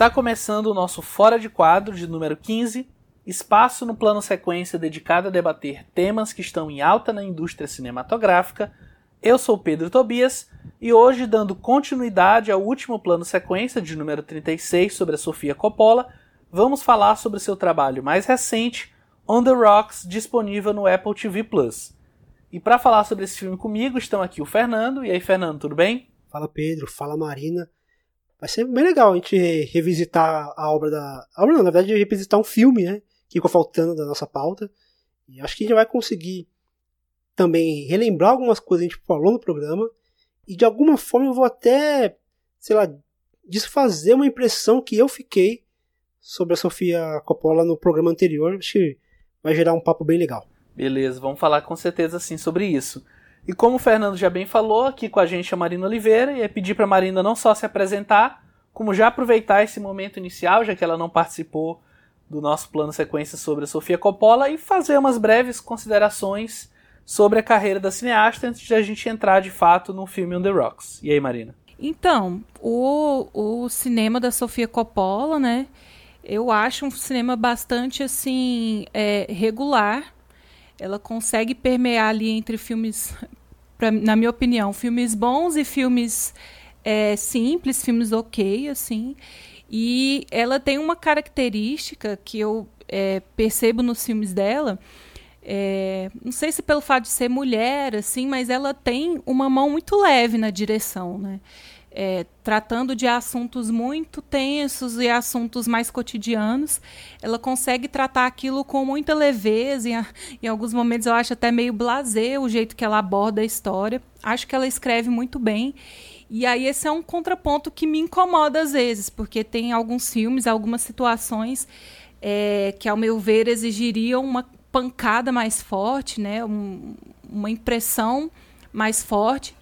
Está começando o nosso Fora de Quadro de número 15, espaço no plano sequência dedicado a debater temas que estão em alta na indústria cinematográfica. Eu sou Pedro Tobias e hoje, dando continuidade ao último plano sequência de número 36 sobre a Sofia Coppola, vamos falar sobre seu trabalho mais recente, On the Rocks, disponível no Apple TV Plus. E para falar sobre esse filme comigo estão aqui o Fernando. E aí, Fernando, tudo bem? Fala Pedro, fala Marina. Vai ser bem legal a gente revisitar a obra da. A obra não, na verdade, revisitar um filme, né? Que ficou faltando da nossa pauta. E acho que a gente vai conseguir também relembrar algumas coisas que a gente falou no programa. E de alguma forma eu vou até, sei lá, desfazer uma impressão que eu fiquei sobre a Sofia Coppola no programa anterior. Acho que vai gerar um papo bem legal. Beleza, vamos falar com certeza sim sobre isso. E como o Fernando já bem falou, aqui com a gente é a Marina Oliveira, e é pedir para a Marina não só se apresentar, como já aproveitar esse momento inicial, já que ela não participou do nosso plano sequência sobre a Sofia Coppola, e fazer umas breves considerações sobre a carreira da cineasta antes de a gente entrar de fato no filme On the Rocks. E aí, Marina? Então, o, o cinema da Sofia Coppola, né? Eu acho um cinema bastante assim é, regular ela consegue permear ali entre filmes, pra, na minha opinião, filmes bons e filmes é, simples, filmes ok, assim. E ela tem uma característica que eu é, percebo nos filmes dela. É, não sei se pelo fato de ser mulher, assim, mas ela tem uma mão muito leve na direção, né? É, tratando de assuntos muito tensos e assuntos mais cotidianos, ela consegue tratar aquilo com muita leveza e em alguns momentos eu acho até meio blasé o jeito que ela aborda a história. Acho que ela escreve muito bem. E aí esse é um contraponto que me incomoda às vezes, porque tem alguns filmes, algumas situações é, que, ao meu ver, exigiriam uma pancada mais forte, né? Um, uma impressão mais forte.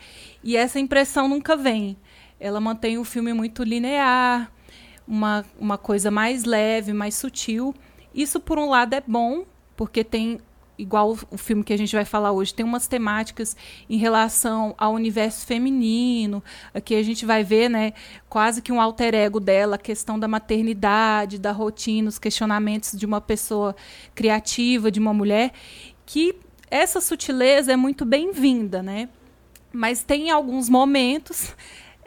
E essa impressão nunca vem ela mantém o filme muito linear, uma, uma coisa mais leve, mais sutil. Isso, por um lado, é bom, porque tem, igual o filme que a gente vai falar hoje, tem umas temáticas em relação ao universo feminino. Aqui a gente vai ver, né, quase que um alter ego dela, a questão da maternidade, da rotina, os questionamentos de uma pessoa criativa, de uma mulher, que essa sutileza é muito bem-vinda, né? Mas tem alguns momentos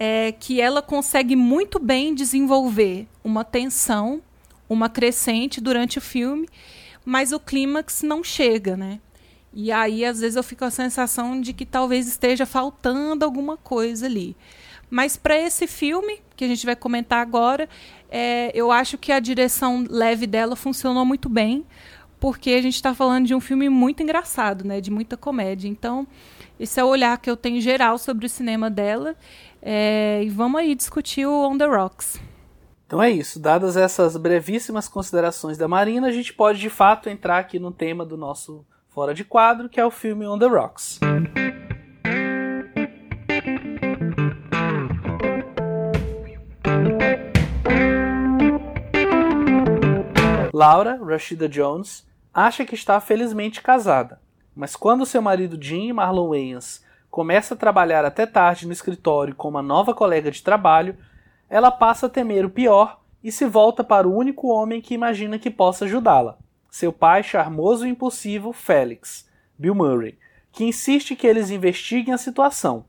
é que ela consegue muito bem desenvolver uma tensão, uma crescente durante o filme, mas o clímax não chega, né? E aí, às vezes, eu fico com a sensação de que talvez esteja faltando alguma coisa ali. Mas para esse filme, que a gente vai comentar agora, é, eu acho que a direção leve dela funcionou muito bem, porque a gente está falando de um filme muito engraçado, né? De muita comédia. Então, esse é o olhar que eu tenho geral sobre o cinema dela. É, e vamos aí discutir o On the Rocks. Então é isso. Dadas essas brevíssimas considerações da Marina, a gente pode de fato entrar aqui no tema do nosso Fora de Quadro, que é o filme On the Rocks. Laura, Rashida Jones, acha que está felizmente casada, mas quando seu marido Jim Marlon Wayans começa a trabalhar até tarde no escritório com uma nova colega de trabalho, ela passa a temer o pior e se volta para o único homem que imagina que possa ajudá-la, seu pai charmoso e impulsivo Félix, Bill Murray, que insiste que eles investiguem a situação.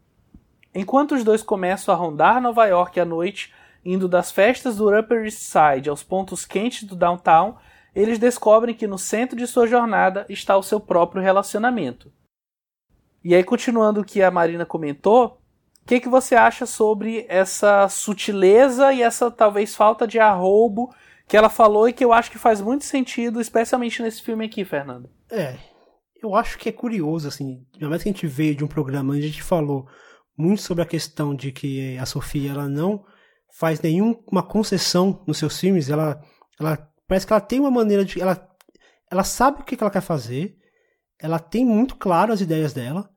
Enquanto os dois começam a rondar Nova York à noite, indo das festas do Upper East Side aos pontos quentes do downtown, eles descobrem que no centro de sua jornada está o seu próprio relacionamento. E aí, continuando o que a Marina comentou, o que, que você acha sobre essa sutileza e essa talvez falta de arrobo que ela falou e que eu acho que faz muito sentido, especialmente nesse filme aqui, Fernando? É, eu acho que é curioso, assim, ainda mais que a gente veio de um programa onde a gente falou muito sobre a questão de que a Sofia ela não faz nenhuma concessão nos seus filmes, ela, ela parece que ela tem uma maneira de. Ela, ela sabe o que ela quer fazer, ela tem muito claro as ideias dela,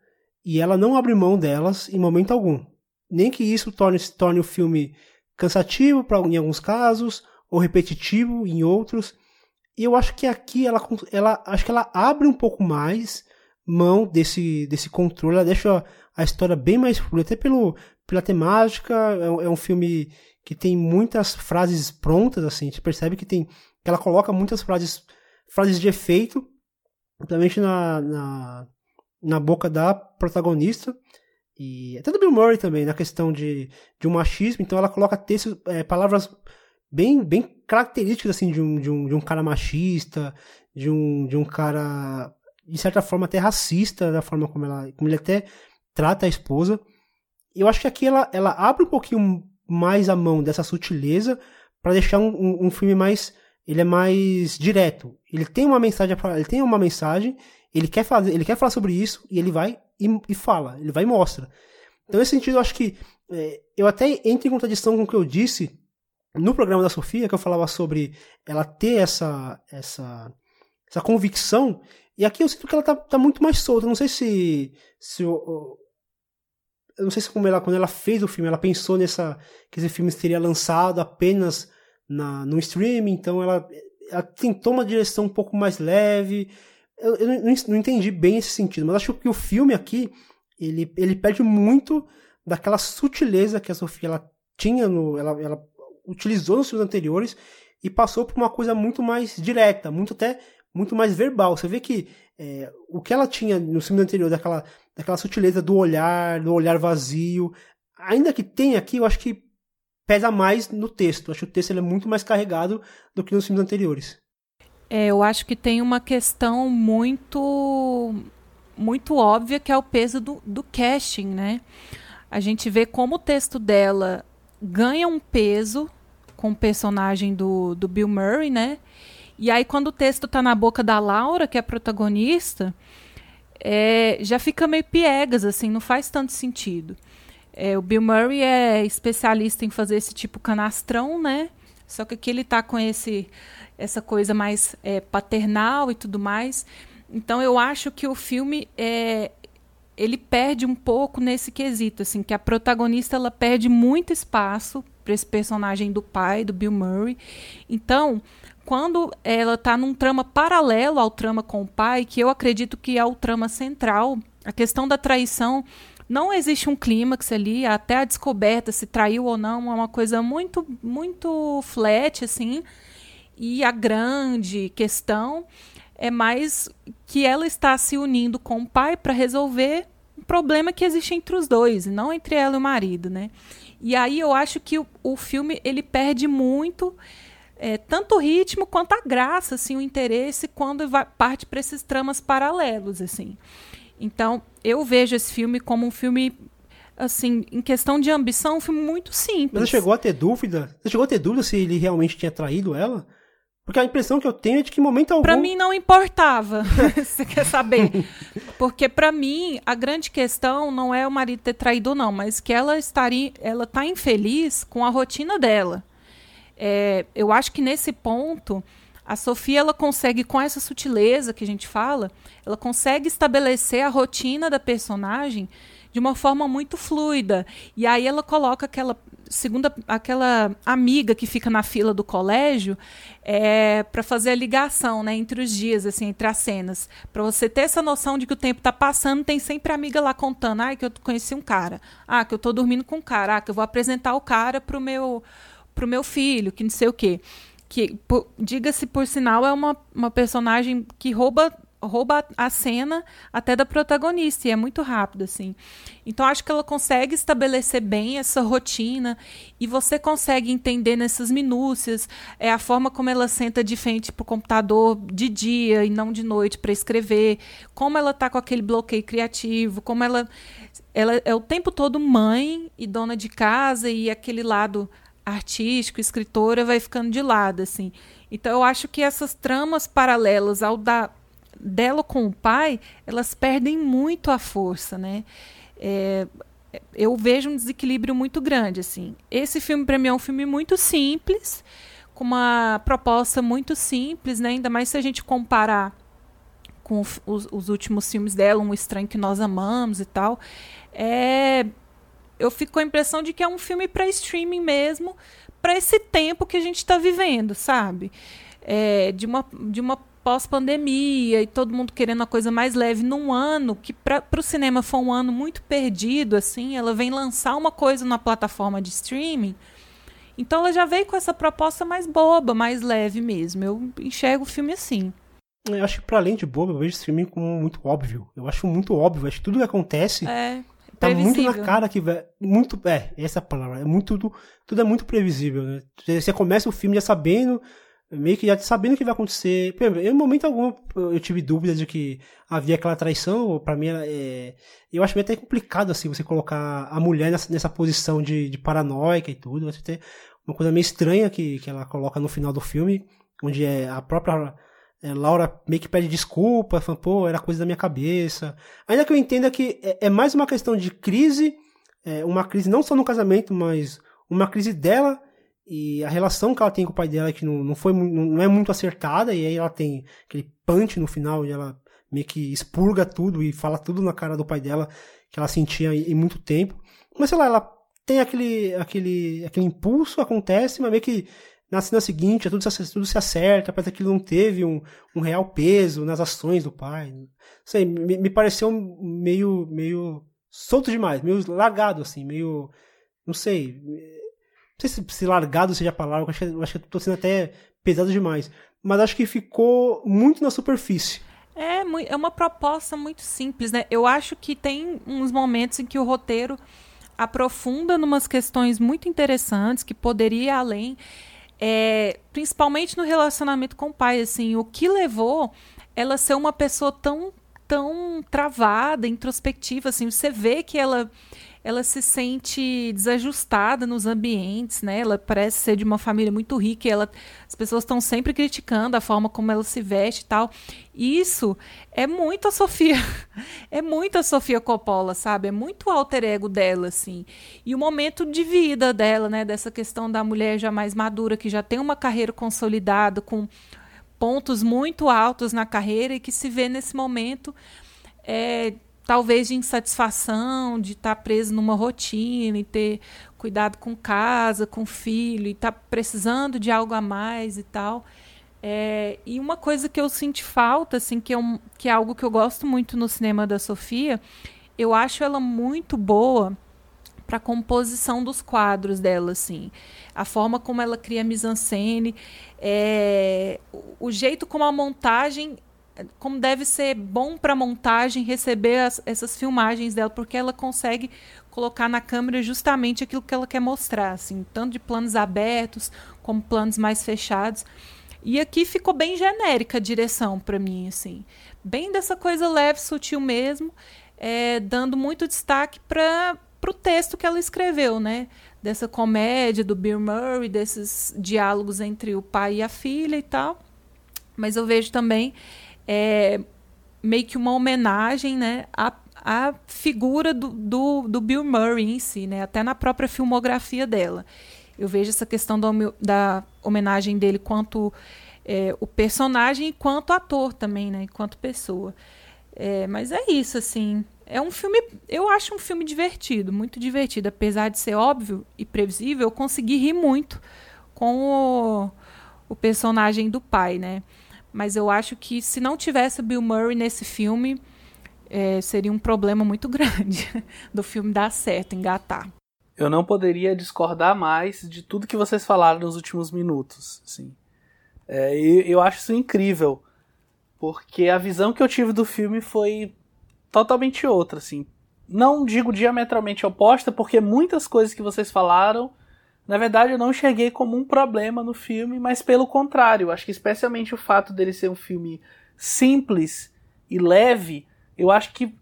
e ela não abre mão delas em momento algum. Nem que isso torne, torne o filme cansativo pra, em alguns casos, ou repetitivo em outros. E eu acho que aqui ela, ela acho que ela abre um pouco mais mão desse, desse controle, ela deixa a história bem mais fluida, até pelo, pela temática, é, é um filme que tem muitas frases prontas, assim, a gente percebe que tem que ela coloca muitas frases frases de efeito, principalmente na, na, na boca da protagonista, e até do Bill Murray também, na questão de, de um machismo, então ela coloca textos, é, palavras bem, bem características assim, de, um, de, um, de um cara machista, de um, de um cara, de certa forma, até racista, da forma como, ela, como ele até trata a esposa. Eu acho que aqui ela, ela abre um pouquinho mais a mão dessa sutileza para deixar um, um, um, filme mais ele é mais direto. Ele tem uma mensagem ele tem uma mensagem ele quer fazer ele quer falar sobre isso e ele vai e, e fala ele vai e mostra. Então nesse sentido eu acho que é, eu até entro em contradição com o que eu disse no programa da Sofia que eu falava sobre ela ter essa essa essa convicção e aqui eu sinto que ela tá, tá muito mais solta. Não sei se se eu, eu não sei se como ela, quando ela fez o filme, ela pensou nessa que esse filme seria lançado apenas na, no streaming, então ela, ela tentou uma direção um pouco mais leve. Eu, eu não, não, entendi bem esse sentido, mas acho que o filme aqui ele, ele perde muito daquela sutileza que a Sofia ela tinha no, ela, ela utilizou nos filmes anteriores e passou por uma coisa muito mais direta, muito até muito mais verbal. Você vê que é, o que ela tinha no filme anterior, daquela, daquela sutileza do olhar, do olhar vazio, ainda que tem aqui, eu acho que pesa mais no texto. Acho que o texto é muito mais carregado do que nos filmes anteriores. É, eu acho que tem uma questão muito muito óbvia que é o peso do, do casting, né? A gente vê como o texto dela ganha um peso com o personagem do, do Bill Murray, né? E aí, quando o texto está na boca da Laura, que é a protagonista, é, já fica meio piegas, assim, não faz tanto sentido. É, o Bill Murray é especialista em fazer esse tipo canastrão, né? Só que aqui ele está com esse, essa coisa mais é, paternal e tudo mais. Então eu acho que o filme é, ele perde um pouco nesse quesito, assim, que a protagonista ela perde muito espaço para esse personagem do pai, do Bill Murray. Então, quando ela está num trama paralelo ao trama com o pai, que eu acredito que é o trama central, a questão da traição não existe um clímax ali, até a descoberta se traiu ou não, é uma coisa muito muito flat assim. E a grande questão é mais que ela está se unindo com o pai para resolver um problema que existe entre os dois, não entre ela e o marido, né? E aí eu acho que o, o filme ele perde muito é, tanto o ritmo quanto a graça, assim, o interesse quando vai, parte para esses tramas paralelos, assim. Então, eu vejo esse filme como um filme assim, em questão de ambição, um filme muito simples. Mas você chegou a ter dúvida? Você chegou a ter dúvida se ele realmente tinha traído ela? Porque a impressão que eu tenho é de que em momento algum... Pra mim não importava, você quer saber. Porque para mim, a grande questão não é o marido ter traído não, mas que ela estaria, ela tá infeliz com a rotina dela. É, eu acho que nesse ponto a Sofia ela consegue com essa sutileza que a gente fala, ela consegue estabelecer a rotina da personagem de uma forma muito fluida. E aí ela coloca aquela segunda aquela amiga que fica na fila do colégio é, para fazer a ligação né, entre os dias, assim, entre as cenas. Para você ter essa noção de que o tempo está passando, tem sempre a amiga lá contando, ah, que eu conheci um cara, ah, que eu estou dormindo com um cara, ah, que eu vou apresentar o cara pro meu pro meu filho, que não sei o quê. Que, diga-se por sinal, é uma, uma personagem que rouba rouba a cena até da protagonista e é muito rápido assim. Então acho que ela consegue estabelecer bem essa rotina e você consegue entender nessas minúcias é a forma como ela senta de frente pro computador de dia e não de noite para escrever, como ela tá com aquele bloqueio criativo, como ela ela é o tempo todo mãe e dona de casa e aquele lado artístico, escritora, vai ficando de lado, assim. Então eu acho que essas tramas paralelas ao da dela com o pai, elas perdem muito a força, né? É, eu vejo um desequilíbrio muito grande, assim. Esse filme para mim é um filme muito simples, com uma proposta muito simples, né? Ainda mais se a gente comparar com os, os últimos filmes dela, Um Estranho que Nós Amamos e tal. É eu fico com a impressão de que é um filme para streaming mesmo, para esse tempo que a gente está vivendo, sabe? É, de uma, de uma pós-pandemia e todo mundo querendo uma coisa mais leve num ano que para o cinema foi um ano muito perdido assim ela vem lançar uma coisa na plataforma de streaming Então ela já veio com essa proposta mais boba, mais leve mesmo. Eu enxergo o filme assim. Eu acho que, pra além de bobo, eu vejo esse filme como muito óbvio. Eu acho muito óbvio. Acho que tudo que acontece é, tá muito na cara que. Muito. É, essa é a palavra. É muito, tudo, tudo é muito previsível, né? Você começa o filme já sabendo. Meio que já sabendo o que vai acontecer. Em momento algum eu tive dúvidas de que havia aquela traição. para mim, é, eu acho meio até complicado assim você colocar a mulher nessa, nessa posição de, de paranoica e tudo. Você tem uma coisa meio estranha que, que ela coloca no final do filme, onde é a própria é, Laura meio que pede desculpa, falando, pô, era coisa da minha cabeça. Ainda que eu entenda que é, é mais uma questão de crise, é, uma crise não só no casamento, mas uma crise dela e a relação que ela tem com o pai dela que não, não foi não é muito acertada e aí ela tem aquele punch no final e ela meio que expurga tudo e fala tudo na cara do pai dela que ela sentia em muito tempo. Mas sei lá, ela tem aquele aquele aquele impulso acontece, mas meio que na cena seguinte, tudo, tudo se acerta, parece que não teve um, um real peso nas ações do pai. Sei, me, me pareceu meio, meio solto demais, meio largado, assim, meio. Não sei. Não sei se, se largado seja a palavra, acho, que, eu acho que tô sendo até pesado demais. Mas acho que ficou muito na superfície. É, é uma proposta muito simples, né? Eu acho que tem uns momentos em que o roteiro aprofunda numas questões muito interessantes, que poderia ir além é, principalmente no relacionamento com o pai, assim, o que levou ela ser uma pessoa tão tão travada, introspectiva, assim, você vê que ela ela se sente desajustada nos ambientes, né? Ela parece ser de uma família muito rica ela, as pessoas estão sempre criticando a forma como ela se veste e tal. Isso é muito a Sofia, é muito a Sofia Coppola, sabe? É muito o alter ego dela, assim. E o momento de vida dela, né? Dessa questão da mulher já mais madura, que já tem uma carreira consolidada, com pontos muito altos na carreira e que se vê nesse momento é, talvez de insatisfação, de estar tá preso numa rotina e ter cuidado com casa, com filho, e estar tá precisando de algo a mais e tal. É, e uma coisa que eu sinto falta, assim, que é, que é algo que eu gosto muito no cinema da Sofia, eu acho ela muito boa para a composição dos quadros dela, assim. A forma como ela cria mise-en-scène, é, o jeito como a montagem como deve ser bom para montagem receber as, essas filmagens dela, porque ela consegue colocar na câmera justamente aquilo que ela quer mostrar, assim, tanto de planos abertos como planos mais fechados. E aqui ficou bem genérica a direção para mim, assim, bem dessa coisa leve, sutil mesmo, é, dando muito destaque para o texto que ela escreveu, né? Dessa comédia do Bill Murray, desses diálogos entre o pai e a filha e tal. Mas eu vejo também é meio que uma homenagem né, à, à figura do, do, do, Bill Murray em si, né, até na própria filmografia dela. Eu vejo essa questão da, da homenagem dele quanto é, o personagem e quanto ator também, né, enquanto pessoa. É, mas é isso, assim. É um filme, eu acho um filme divertido, muito divertido. Apesar de ser óbvio e previsível, eu consegui rir muito com o, o personagem do pai, né? Mas eu acho que se não tivesse o Bill Murray nesse filme, é, seria um problema muito grande do filme dar certo, engatar. Eu não poderia discordar mais de tudo que vocês falaram nos últimos minutos. Assim. É, eu acho isso incrível, porque a visão que eu tive do filme foi totalmente outra. Assim. Não digo diametralmente oposta, porque muitas coisas que vocês falaram na verdade, eu não enxerguei como um problema no filme, mas pelo contrário, acho que especialmente o fato dele ser um filme simples e leve, eu acho que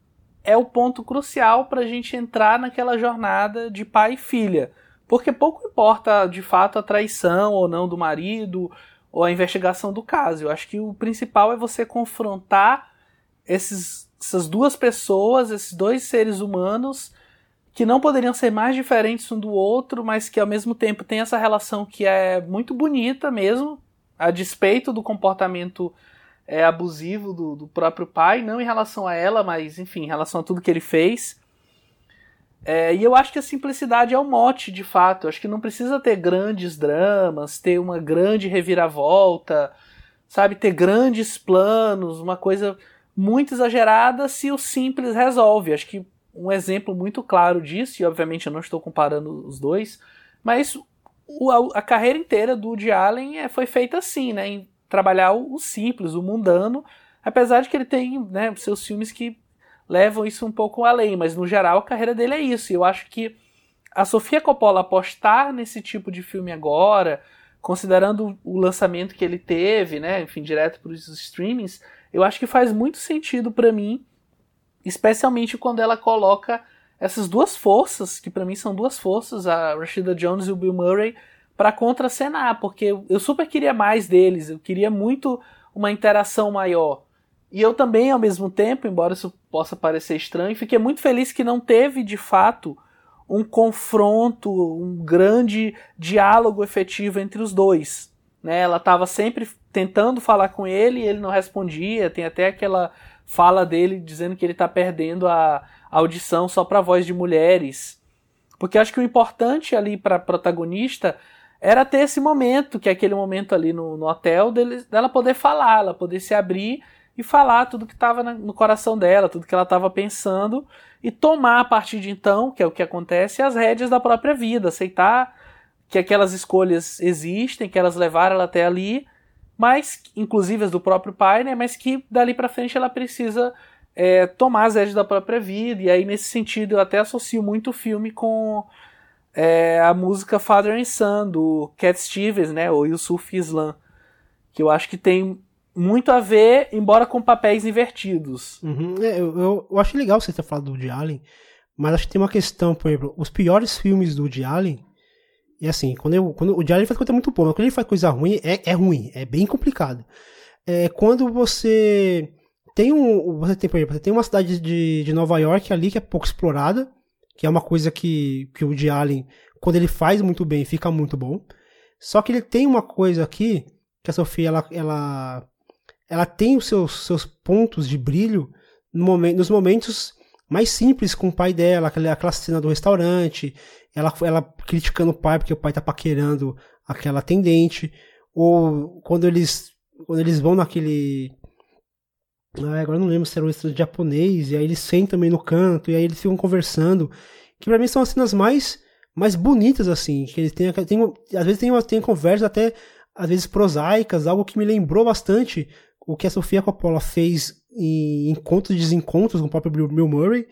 é o ponto crucial para a gente entrar naquela jornada de pai e filha. Porque pouco importa de fato a traição ou não do marido ou a investigação do caso. Eu acho que o principal é você confrontar esses, essas duas pessoas, esses dois seres humanos que não poderiam ser mais diferentes um do outro, mas que ao mesmo tempo tem essa relação que é muito bonita mesmo, a despeito do comportamento é, abusivo do, do, próprio pai, não em relação a ela, mas enfim, em relação a tudo que ele fez. É, e eu acho que a simplicidade é o mote, de fato. Eu acho que não precisa ter grandes dramas, ter uma grande reviravolta, sabe, ter grandes planos, uma coisa muito exagerada se o simples resolve. Acho que um exemplo muito claro disso, e obviamente eu não estou comparando os dois, mas a, carreira inteira do Woody Allen é, foi feita assim, né? Em trabalhar o, o, simples, o mundano, apesar de que ele tem né, seus filmes que levam isso um pouco além, mas no geral a carreira dele é isso. E eu acho que a Sofia Coppola apostar nesse tipo de filme agora, considerando o lançamento que ele teve, né, enfim, direto para os streamings, eu acho que faz muito sentido para mim, especialmente quando ela coloca essas duas forças, que para mim são duas forças, a Rashida Jones e o Bill Murray, para contracenar, porque eu super queria mais deles, eu queria muito uma interação maior. E eu também, ao mesmo tempo, embora isso possa parecer estranho, fiquei muito feliz que não teve de fato um confronto, um grande diálogo efetivo entre os dois. Né? Ela estava sempre tentando falar com ele e ele não respondia. Tem até aquela fala dele dizendo que ele está perdendo a, audição só para voz de mulheres. Porque acho que o importante ali para protagonista era ter esse momento, que é aquele momento ali no, no hotel, dele, dela poder falar, ela poder se abrir e falar tudo que estava no coração dela, tudo que ela estava pensando, e tomar a partir de então, que é o que acontece, as rédeas da própria vida, aceitar que aquelas escolhas existem, que elas levaram ela até ali, mas inclusive as do próprio pai, né, mas que dali para frente ela precisa é, tomar as rédeas da própria vida, e aí nesse sentido eu até associo muito o filme com é, a música Father and Son, do Cat Stevens, né, ou Yusuf Islam, que eu acho que tem muito a ver, embora com papéis invertidos. Uhum. É, eu, eu, eu, acho legal você ter falado do Woody Allen, mas acho que tem uma questão, por exemplo, os piores filmes do Woody Allen, e assim, quando, eu, quando o Allen faz coisa muito boa, mas quando ele faz coisa ruim, é, é ruim, é bem complicado. É quando você tem um, você tem, por exemplo, você tem uma cidade de, de Nova York ali que é pouco explorada, que é uma coisa que, que o Woody Allen, quando ele faz muito bem, fica muito bom. Só que ele tem uma coisa aqui, que a Sofia, ela, ela ela tem os seus, seus pontos de brilho no momento, nos momentos mais simples com o pai dela, aquela, aquela cena do restaurante, ela, ela criticando o pai porque o pai tá paquerando aquela atendente, ou quando eles, quando eles vão naquele. Ah, agora não lembro se era um restaurante japonês, e aí eles sentam também no canto, e aí eles ficam conversando, que pra mim são as cenas mais, mais bonitas, assim, que eles têm, tem, às vezes tem, tem conversas até, às vezes prosaicas, algo que me lembrou bastante o que a Sofia Coppola fez em encontros e desencontros com o próprio Bill Murray.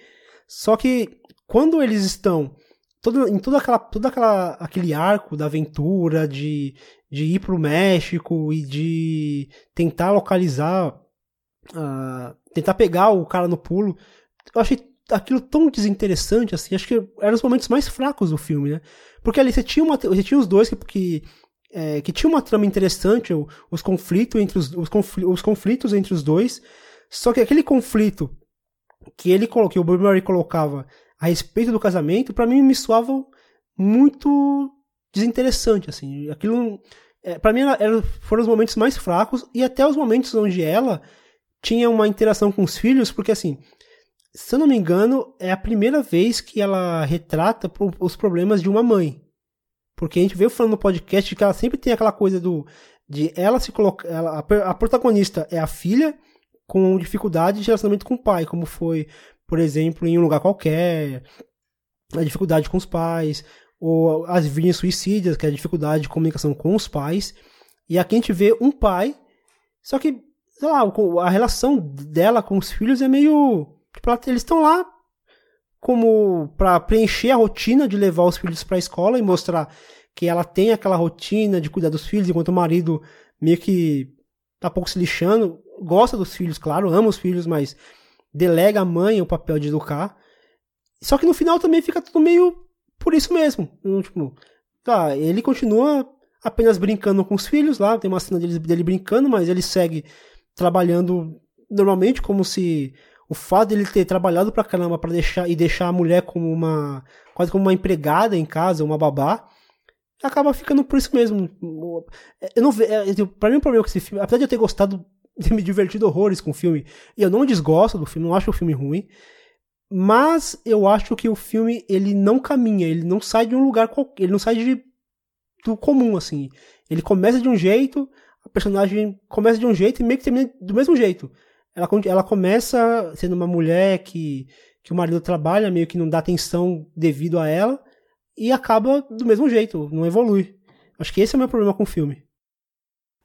Só que quando eles estão todo, em todo, aquela, todo aquela, aquele arco da aventura, de, de ir para o México e de tentar localizar, uh, tentar pegar o cara no pulo, eu achei aquilo tão desinteressante, assim, acho que eram os momentos mais fracos do filme, né? Porque ali você tinha, uma, você tinha os dois que, que é, que tinha uma trama interessante, os conflitos entre os, os, conflitos, os conflitos entre os dois. Só que aquele conflito que ele que o Bill Murray colocava a respeito do casamento, para mim me soava muito desinteressante, assim. Aquilo, é, para mim, era, foram os momentos mais fracos e até os momentos onde ela tinha uma interação com os filhos, porque assim, se eu não me engano, é a primeira vez que ela retrata os problemas de uma mãe. Porque a gente veio falando no podcast que ela sempre tem aquela coisa do. de ela se colocar. Ela, a, protagonista é a filha com dificuldade de relacionamento com o pai, como foi, por exemplo, em um lugar qualquer, a dificuldade com os pais, ou as vinhas suicídias, que é a dificuldade de comunicação com os pais. E aqui a gente vê um pai, só que, sei lá, a relação dela com os filhos é meio. Tipo, eles estão lá como para preencher a rotina de levar os filhos para a escola e mostrar que ela tem aquela rotina de cuidar dos filhos, enquanto o marido meio que tá pouco se lixando, gosta dos filhos, claro, ama os filhos, mas delega à mãe o papel de educar. Só que no final também fica tudo meio por isso mesmo. Tipo, tá, ele continua apenas brincando com os filhos lá, tem uma cena dele, dele brincando, mas ele segue trabalhando normalmente como se o fato dele ter trabalhado pra caramba para deixar e deixar a mulher como uma quase como uma empregada em casa, uma babá, acaba ficando por isso mesmo. Eu não vejo, é, para mim o problema com esse filme, apesar de eu ter gostado, me divertido horrores com o filme, e eu não desgosto do filme, não acho o filme ruim, mas eu acho que o filme ele não caminha, ele não sai de um lugar qualquer, ele não sai de do comum assim. Ele começa de um jeito, a personagem começa de um jeito e meio que termina do mesmo jeito ela, ela começa sendo uma mulher que, que o marido trabalha, meio que não dá atenção devido a ela, e acaba do mesmo jeito, não evolui. Acho que esse é o meu problema com o filme.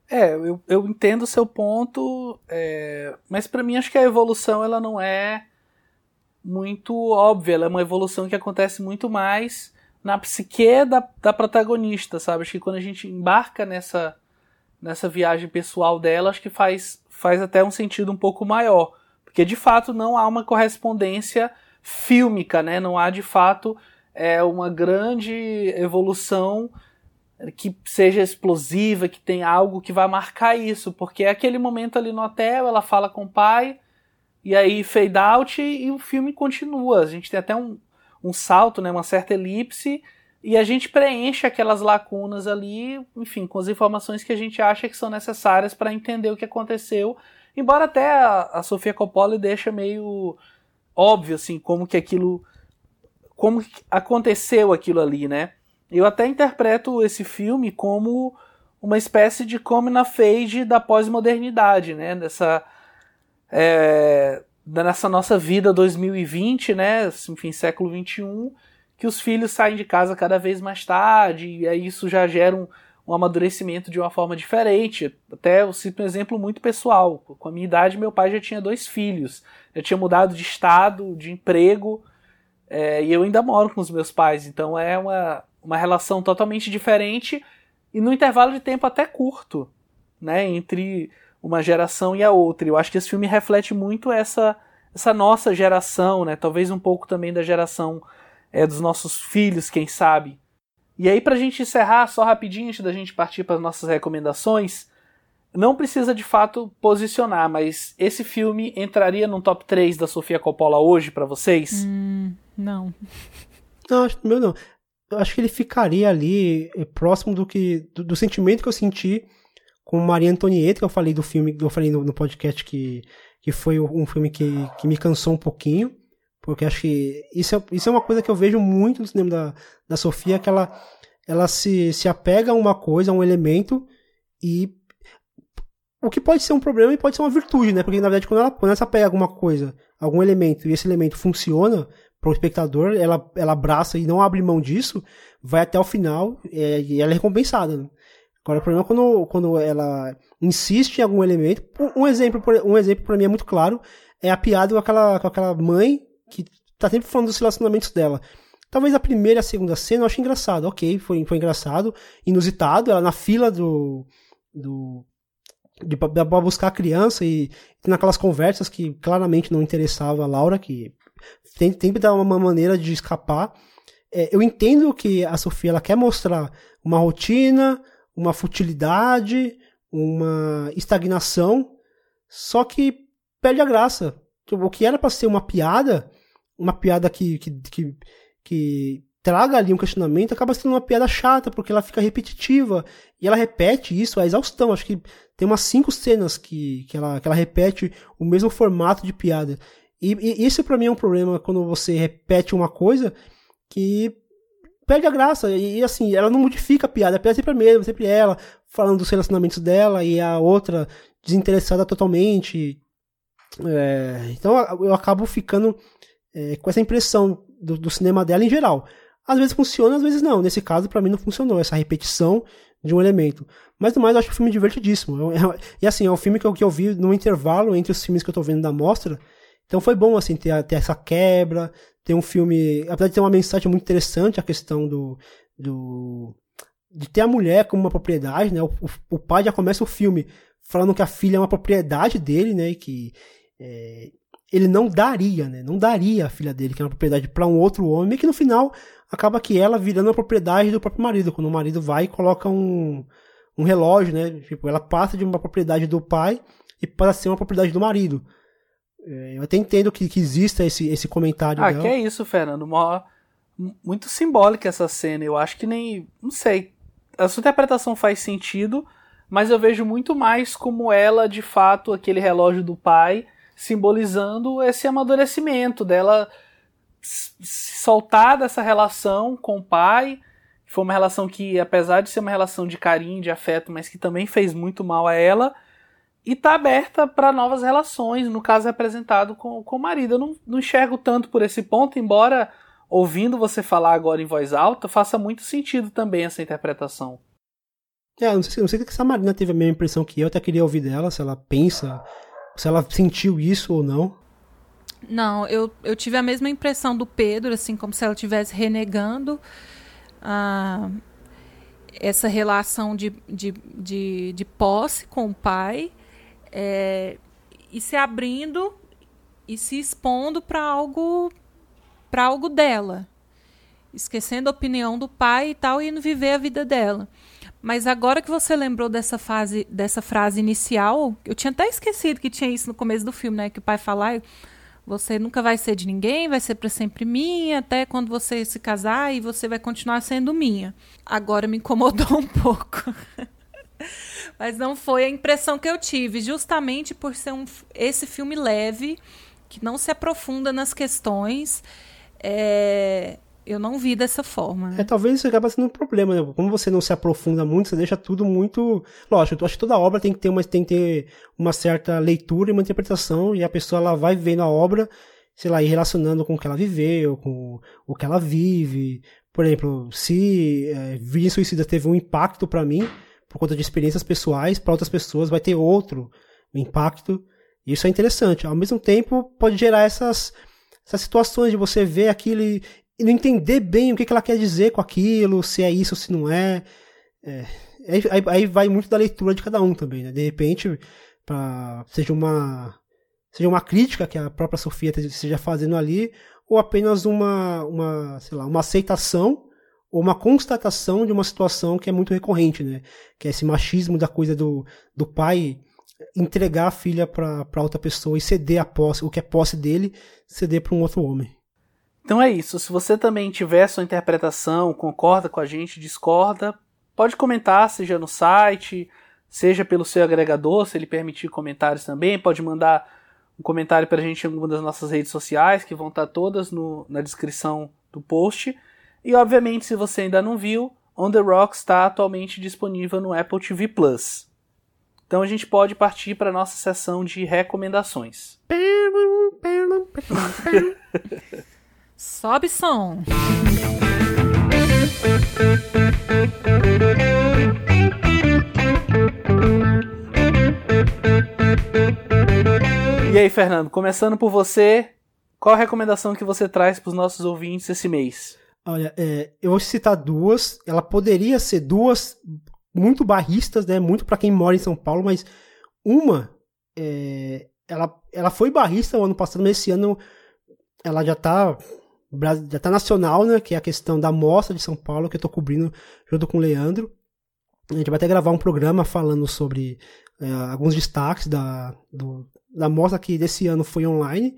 É, eu, eu entendo o seu ponto, é, mas para mim acho que a evolução ela não é muito óbvia, ela é uma evolução que acontece muito mais na psique da, da protagonista, sabe? Acho que quando a gente embarca nessa, nessa viagem pessoal dela, acho que faz, faz até um sentido um pouco maior. Porque de fato não há uma correspondência fílmica, né? Não há de fato é, uma grande evolução que seja explosiva, que tenha algo que vai marcar isso, porque é aquele momento ali no hotel, ela fala com o pai, e aí fade out e, o filme continua. A gente tem até um, um salto, né, uma certa elipse, e a gente preenche aquelas lacunas ali, enfim, com as informações que a gente acha que são necessárias para entender o que aconteceu. Embora até a, a Sofia Coppola deixa meio óbvio, assim, como que aquilo. como aconteceu aquilo ali, né? Eu até interpreto esse filme como uma espécie de come na fade da pós-modernidade, né? Dessa, é, nessa nossa vida 2020, né? Enfim, século 21, que os filhos saem de casa cada vez mais tarde, e aí isso já gera um, um amadurecimento de uma forma diferente. Até eu cito um exemplo muito pessoal. Com a minha idade, meu pai já tinha dois filhos. Eu tinha mudado de estado, de emprego, é, e eu ainda moro com os meus pais. Então é uma, uma relação totalmente diferente e no intervalo de tempo até curto, né, entre uma geração e a outra. Eu acho que esse filme reflete muito essa essa nossa geração, né, talvez um pouco também da geração é, dos nossos filhos, quem sabe. E aí pra gente encerrar só rapidinho antes da gente partir para as nossas recomendações, não precisa de fato posicionar, mas esse filme entraria no top 3 da Sofia Coppola hoje para vocês? Hum, não. Não, acho meu não eu acho que ele ficaria ali eh, próximo do que do, do, sentimento que eu senti com Maria Antonieta, que eu falei do filme, eu falei no, no, podcast que, que foi um filme que, que me cansou um pouquinho, porque acho que isso é, isso é uma coisa que eu vejo muito no cinema da, da Sofia, que ela, ela se, se apega a uma coisa, a um elemento, e o que pode ser um problema e pode ser uma virtude, né? Porque na verdade quando ela, quando ela se apega a alguma coisa, algum elemento, e esse elemento funciona, para o espectador, ela, ela abraça e não abre mão disso, vai até o final é, e ela é recompensada. Né? Agora, o problema é quando, quando ela insiste em algum elemento. Um exemplo, um exemplo para mim é muito claro, é a piada com aquela, com aquela mãe que tá sempre falando dos relacionamentos dela. Talvez a primeira e a segunda cena eu acho engraçado, ok, foi, foi engraçado, inusitado, ela na fila do. do de, pra buscar a criança e naquelas conversas que claramente não interessava a Laura, que tem, que dar uma maneira de escapar. É, eu entendo que a Sofia ela quer mostrar uma rotina, uma futilidade, uma estagnação, só que perde a graça. Tipo, o que era para ser uma piada, uma piada que, que, que, que traga ali um questionamento, acaba sendo uma piada chata, porque ela fica repetitiva. E ela repete isso a exaustão. Acho que tem umas cinco cenas que, que, ela, que ela repete o mesmo formato de piada. E, e isso para mim é um problema quando você repete uma coisa que perde a graça. E, assim, ela não modifica a piada. A piada é sempre a mesma, sempre ela falando dos relacionamentos dela e a outra desinteressada totalmente. É, então eu acabo ficando é, com essa impressão do, do, cinema dela em geral. Às vezes funciona, às vezes não. Nesse caso, para mim, não funcionou essa repetição de um elemento. Mas no mais, eu acho o filme divertidíssimo. É, é, e assim, é um filme que eu, que eu vi no intervalo entre os filmes que eu tô vendo da mostra. Então foi bom, assim, ter, ter essa quebra, ter um filme. Apesar de ter uma mensagem muito interessante, a questão do. do de ter a mulher como uma propriedade, né? O, o, pai já começa o filme falando que a filha é uma propriedade dele, né? E que é, ele não daria, né? Não daria a filha dele, que é uma propriedade, para um outro homem, e que no final acaba que ela virando a propriedade do próprio marido, quando o marido vai e coloca um, um relógio, né? Tipo, ela passa de uma propriedade do pai e para ser uma propriedade do marido. É, eu até entendo que, que exista esse, esse comentário. Ah, dela. que é isso, Fernando. Uma, muito simbólica essa cena. Eu acho que nem. Não sei. A sua interpretação faz sentido, mas eu vejo muito mais como ela, de fato, aquele relógio do pai, simbolizando esse amadurecimento dela se soltar dessa relação com o pai. Foi uma relação que, apesar de ser uma relação de carinho, de afeto, mas que também fez muito mal a ela e tá aberta para novas relações, no caso representado com, com o marido. Eu não, não enxergo tanto por esse ponto, embora ouvindo você falar agora em voz alta, faça muito sentido também essa interpretação. É, não sei, não sei se a Marina teve a mesma impressão que eu, até queria ouvir dela, se ela pensa, se ela sentiu isso ou não. Não, eu, eu tive a mesma impressão do Pedro, assim, como se ela estivesse renegando a, essa relação de, de, de, de posse com o pai é, e se abrindo e se expondo para algo para algo dela, esquecendo a opinião do pai e tal e indo viver a vida dela. Mas agora que você lembrou dessa fase, dessa frase inicial, eu tinha até esquecido que tinha isso no começo do filme, né? Que o pai fala, você nunca vai ser de ninguém, vai ser para sempre minha, até quando você se casar e você vai continuar sendo minha. Agora me incomodou um pouco. Mas não foi a impressão que eu tive, justamente por ser um, esse filme leve, que não se aprofunda nas questões. É, eu não vi dessa forma. É, talvez isso acaba sendo um problema, né? Como você não se aprofunda muito, você deixa tudo muito. Lógico, eu acho que toda obra tem que ter uma, tem que ter uma certa leitura e uma interpretação, e a pessoa ela vai vendo a obra, sei lá, e relacionando com o que ela viveu, com o que ela vive. Por exemplo, se é, Virgem Suicida teve um impacto para mim, por conta de experiências pessoais, para outras pessoas vai ter outro impacto. E isso é interessante. Ao mesmo tempo, pode gerar essas, essas situações de você ver aquilo e, e não entender bem o que, que ela quer dizer com aquilo, se é isso se não é. é aí, aí, vai muito da leitura de cada um também, né? De repente, pra, seja uma seja uma crítica que a própria Sofia esteja fazendo ali, ou apenas uma, uma, sei lá, uma aceitação ou uma constatação de uma situação que é muito recorrente, né? Que é esse machismo da coisa do, do pai entregar a filha para outra pessoa e ceder a posse, o que é posse dele, ceder para um outro homem. Então é isso. Se você também tiver sua interpretação, concorda com a gente, discorda, pode comentar, seja no site, seja pelo seu agregador, se ele permitir comentários também. Pode mandar um comentário para a gente em alguma das nossas redes sociais, que vão estar todas no, na descrição do post. E obviamente, se você ainda não viu, On the Rock está atualmente disponível no Apple TV Plus. Então a gente pode partir para a nossa sessão de recomendações. Sobe som. E aí, Fernando, começando por você, qual a recomendação que você traz para os nossos ouvintes esse mês? Olha, é, eu vou citar duas. Ela poderia ser duas muito barristas, né? Muito para quem mora em São Paulo, mas uma, é, ela, ela foi barrista o ano passado, mas esse ano ela já está já tá nacional, né? Que é a questão da mostra de São Paulo, que eu tô cobrindo junto com o Leandro. A gente vai até gravar um programa falando sobre é, alguns destaques da, do, da mostra que desse ano foi online.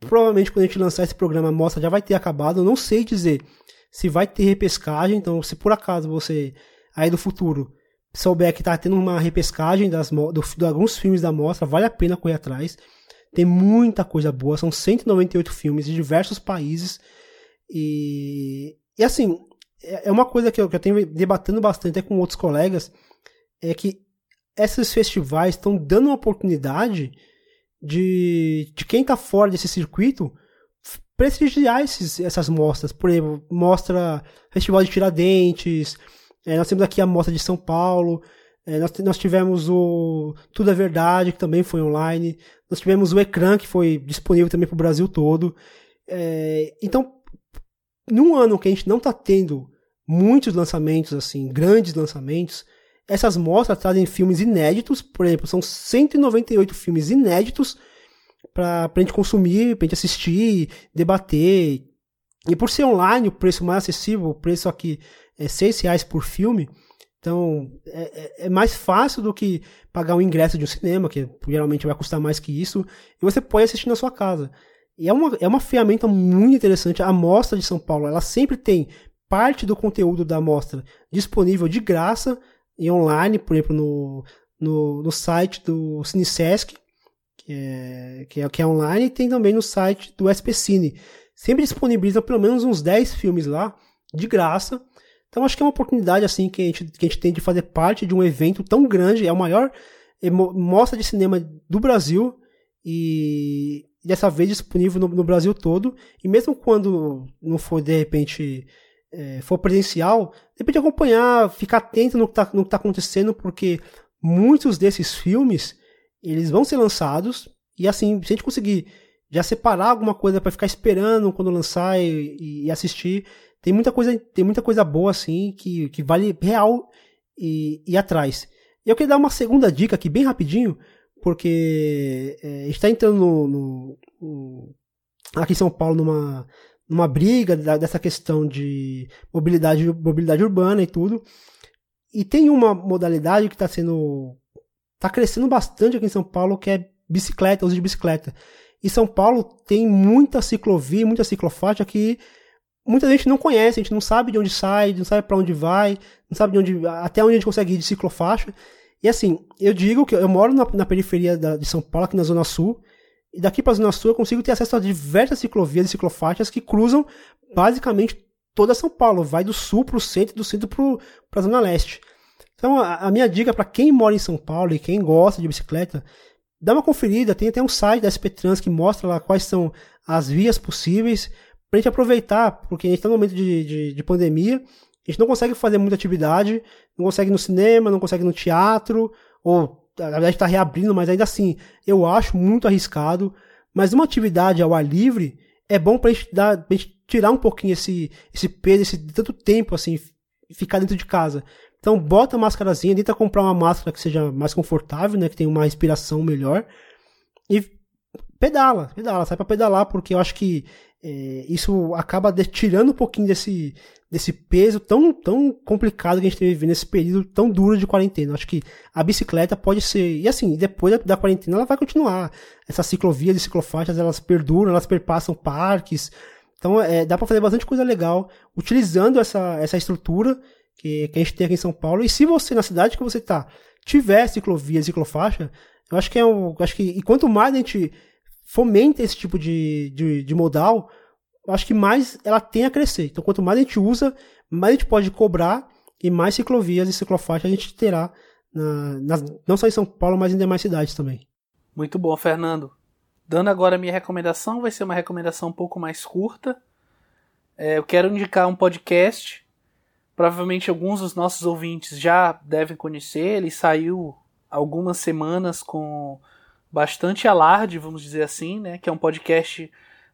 Provavelmente quando a gente lançar esse programa, a mostra já vai ter acabado. Eu não sei dizer se vai ter repescagem. Então, se por acaso você aí do futuro souber que tá tendo uma repescagem das, do, de alguns filmes da mostra, vale a pena correr atrás. Tem muita coisa boa, são 198 filmes de diversos países. E, e assim, é, é uma coisa que eu, que eu tenho debatendo bastante até com outros colegas, é que esses festivais estão dando uma oportunidade de, de quem está fora desse circuito prestigiar esses, essas mostras. Por exemplo, mostra Festival de Tiradentes, é, nós temos aqui a mostra de São Paulo, é, nós, nós tivemos o Tudo é Verdade, que também foi online. Nós tivemos o Ecrã, que foi disponível também para o Brasil todo. É, então, num ano que a gente não está tendo muitos lançamentos, assim, grandes lançamentos, essas mostras trazem filmes inéditos, por exemplo, são 198 filmes inéditos para a gente consumir, para a gente assistir, debater. E por ser online, o preço mais acessível, o preço aqui é 6 reais por filme, então, é, é, é, mais fácil do que pagar um ingresso de um cinema, que geralmente vai custar mais que isso, e você pode assistir na sua casa. E é uma, é uma ferramenta muito interessante. A Mostra de São Paulo, ela sempre tem parte do conteúdo da mostra disponível de graça online, por exemplo, no, no, no site do CineSesc, que é, que, é, que é online, e tem também no site do SP Cine. Sempre disponibiliza pelo menos uns 10 filmes lá, de graça, então acho que é uma oportunidade assim que a gente, que a gente tem de fazer parte de um evento tão grande, é o maior mostra de cinema do Brasil e dessa vez disponível no, no, Brasil todo. E mesmo quando não for de repente é, for presencial, depende acompanhar, ficar atento no que está tá acontecendo, porque muitos desses filmes eles vão ser lançados e assim, se a gente conseguir já separar alguma coisa para ficar esperando quando lançar e, e, assistir, tem muita coisa, tem muita coisa boa assim que, que vale real e ir atrás. E eu queria dar uma segunda dica aqui bem rapidinho, porque é, está entrando no, no, no, aqui em São Paulo numa numa briga dessa questão de mobilidade, mobilidade urbana e tudo. E tem uma modalidade que está sendo. está crescendo bastante aqui em São Paulo, que é bicicleta, uso de bicicleta. E São Paulo tem muita ciclovia, muita ciclofaixa que muita gente não conhece, a gente não sabe de onde sai, não sabe para onde vai, não sabe de onde, até onde a gente consegue ir de ciclofaixa. E assim, eu digo que eu moro na, na periferia da, de São Paulo, aqui na Zona Sul, e daqui para a Zona Sul eu consigo ter acesso a diversas ciclovias e ciclofaixas que cruzam basicamente toda São Paulo. Vai do sul para o centro e do centro para a Zona Leste. Então a, a minha dica para quem mora em São Paulo e quem gosta de bicicleta, dá uma conferida. Tem até um site da SP Trans que mostra lá quais são as vias possíveis para a gente aproveitar, porque a gente está no momento de, de, de pandemia, a gente não consegue fazer muita atividade, não consegue ir no cinema, não consegue ir no teatro, ou na verdade está reabrindo, mas ainda assim, eu acho muito arriscado. Mas uma atividade ao ar livre é bom para a gente tirar um pouquinho esse, esse peso, esse tanto tempo assim, ficar dentro de casa. Então bota a máscarazinha, tenta comprar uma máscara que seja mais confortável, né, que tenha uma respiração melhor e pedala, pedala, sai para pedalar porque eu acho que é, isso acaba de, tirando um pouquinho desse, desse peso tão, tão complicado que a gente teve nesse período tão duro de quarentena. Acho que a bicicleta pode ser. E assim, depois da, da quarentena ela vai continuar. Essas ciclovias e ciclofaixas elas perduram, elas perpassam parques. Então é, dá para fazer bastante coisa legal utilizando essa, essa estrutura que, que a gente tem aqui em São Paulo. E se você, na cidade que você tá, tiver ciclovia e ciclofaixa, eu acho que é um. Acho que, e quanto mais a gente fomenta esse tipo de, de, de modal, acho que mais ela tem a crescer. Então, quanto mais a gente usa, mais a gente pode cobrar e mais ciclovias e ciclofaixas a gente terá, na, nas, não só em São Paulo, mas em demais cidades também. Muito bom, Fernando. Dando agora a minha recomendação, vai ser uma recomendação um pouco mais curta. É, eu quero indicar um podcast. Provavelmente alguns dos nossos ouvintes já devem conhecer. Ele saiu algumas semanas com bastante alarde, vamos dizer assim, né? Que é um podcast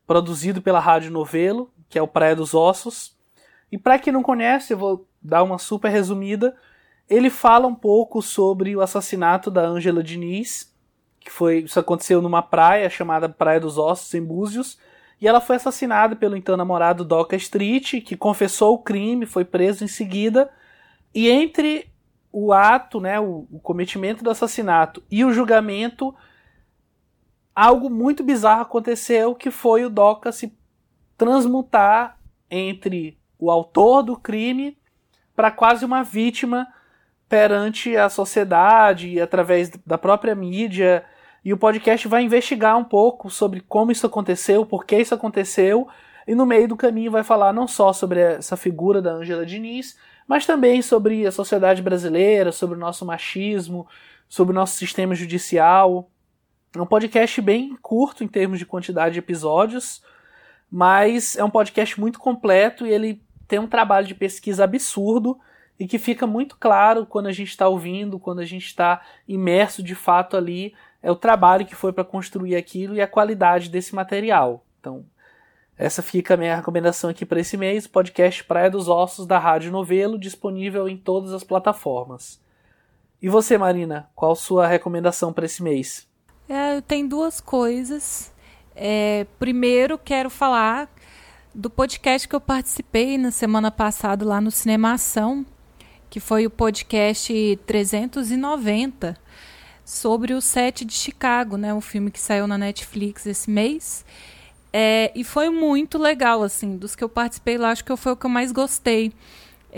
produzido pela Rádio Novelo, que é o Praia dos Ossos. E para quem não conhece, eu vou dar uma super resumida. Ele fala um pouco sobre o assassinato da Ângela Diniz, que foi isso aconteceu numa praia chamada Praia dos Ossos em Búzios, e ela foi assassinada pelo então namorado Doca Street, que confessou o crime, foi preso em seguida. E entre o ato, né, o, o cometimento do assassinato e o julgamento, algo muito bizarro aconteceu que foi o Doca se transmutar entre o autor do crime para quase uma vítima perante a sociedade e através da própria mídia. E o podcast vai investigar um pouco sobre como isso aconteceu, por que isso aconteceu, e no meio do caminho vai falar não só sobre essa figura da Angela Diniz, mas também sobre a sociedade brasileira, sobre o nosso machismo, sobre o nosso sistema judicial, é um podcast bem curto em termos de quantidade de episódios, mas é um podcast muito completo e ele tem um trabalho de pesquisa absurdo e que fica muito claro quando a gente está ouvindo, quando a gente está imerso de fato ali, é o trabalho que foi para construir aquilo e a qualidade desse material. Então, essa fica a minha recomendação aqui para esse mês, podcast Praia dos Ossos da Rádio Novelo, disponível em todas as plataformas. E você, Marina, qual sua recomendação para esse mês? É, tem duas coisas. É, primeiro, quero falar do podcast que eu participei na semana passada lá no Cinemação, que foi o podcast 390 sobre o set de Chicago, né, um filme que saiu na Netflix esse mês. É, e foi muito legal, assim, dos que eu participei lá, acho que foi o que eu mais gostei.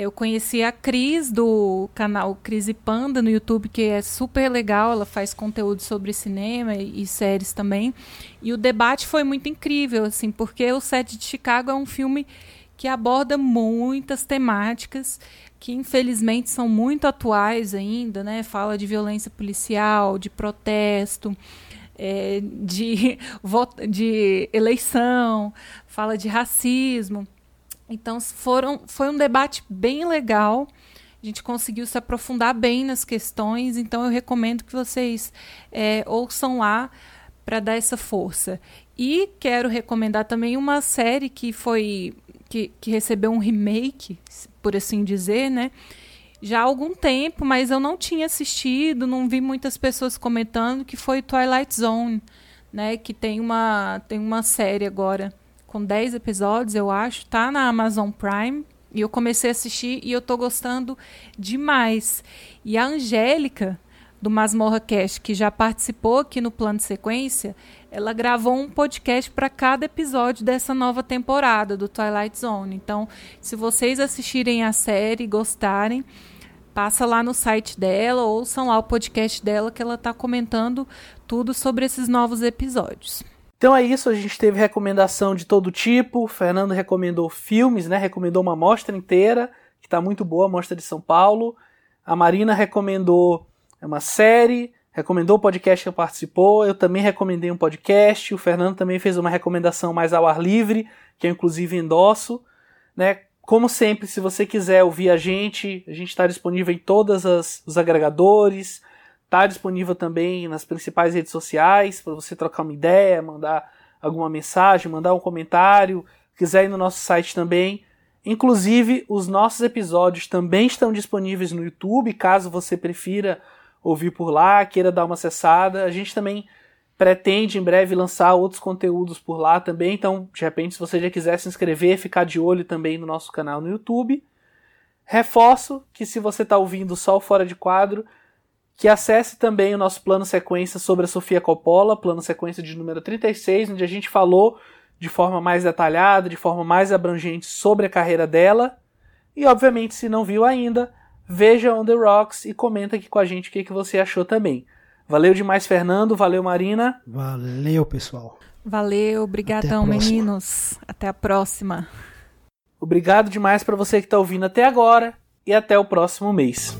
Eu conheci a Cris do canal Cris e Panda no YouTube, que é super legal. Ela faz conteúdo sobre cinema e, e, séries também. E o debate foi muito incrível, assim, porque o Sete de Chicago é um filme que aborda muitas temáticas que infelizmente são muito atuais ainda, né? Fala de violência policial, de protesto, é, de, de eleição, fala de racismo. Então foram, foi um debate bem legal. A gente conseguiu se aprofundar bem nas questões, então eu recomendo que vocês é, ouçam lá para dar essa força. E quero recomendar também uma série que foi que, que recebeu um remake, por assim dizer, né? Já há algum tempo, mas eu não tinha assistido, não vi muitas pessoas comentando, que foi Twilight Zone, né? Que tem uma, tem uma série agora com 10 episódios, eu acho, tá na Amazon Prime. E eu comecei a assistir e eu tô gostando demais. E a Angélica, do Masmorra Cast, que já participou aqui no plano de sequência, ela gravou um podcast para cada episódio dessa nova temporada do Twilight Zone. Então, se vocês assistirem a série e gostarem, passa lá no site dela, ouçam lá o podcast dela que ela está comentando tudo sobre esses novos episódios. Então é isso, a gente teve recomendação de todo tipo. O Fernando recomendou filmes, né? Recomendou uma mostra inteira, que está muito boa, a mostra de São Paulo. A Marina recomendou uma série recomendou o podcast que participou, eu também recomendei um podcast, o Fernando também fez uma recomendação mais ao ar livre, que eu inclusive endosso, né? Como sempre, se você quiser ouvir a gente, a gente está disponível em todos os agregadores, está disponível também nas principais redes sociais para você trocar uma ideia, mandar alguma mensagem, mandar um comentário, quiser ir no nosso site também. Inclusive, os nossos episódios também estão disponíveis no YouTube, caso você prefira ouvir por lá, queira dar uma acessada. A gente também pretende em breve lançar outros conteúdos por lá também, então de repente se você já quiser se inscrever, ficar de olho também no nosso canal no YouTube. Reforço que se você está ouvindo só o Fora de Quadro, que acesse também o nosso plano sequência sobre a Sofia Coppola, plano sequência de número 36, onde a gente falou de forma mais detalhada, de forma mais abrangente sobre a carreira dela. E obviamente, se não viu ainda, veja On The Rocks e comenta aqui com a gente o que, que você achou também. Valeu demais, Fernando. Valeu, Marina. Valeu, pessoal. Valeu, obrigadão, Até meninos. Até a próxima. Obrigado demais para você que está ouvindo até agora e até o próximo mês.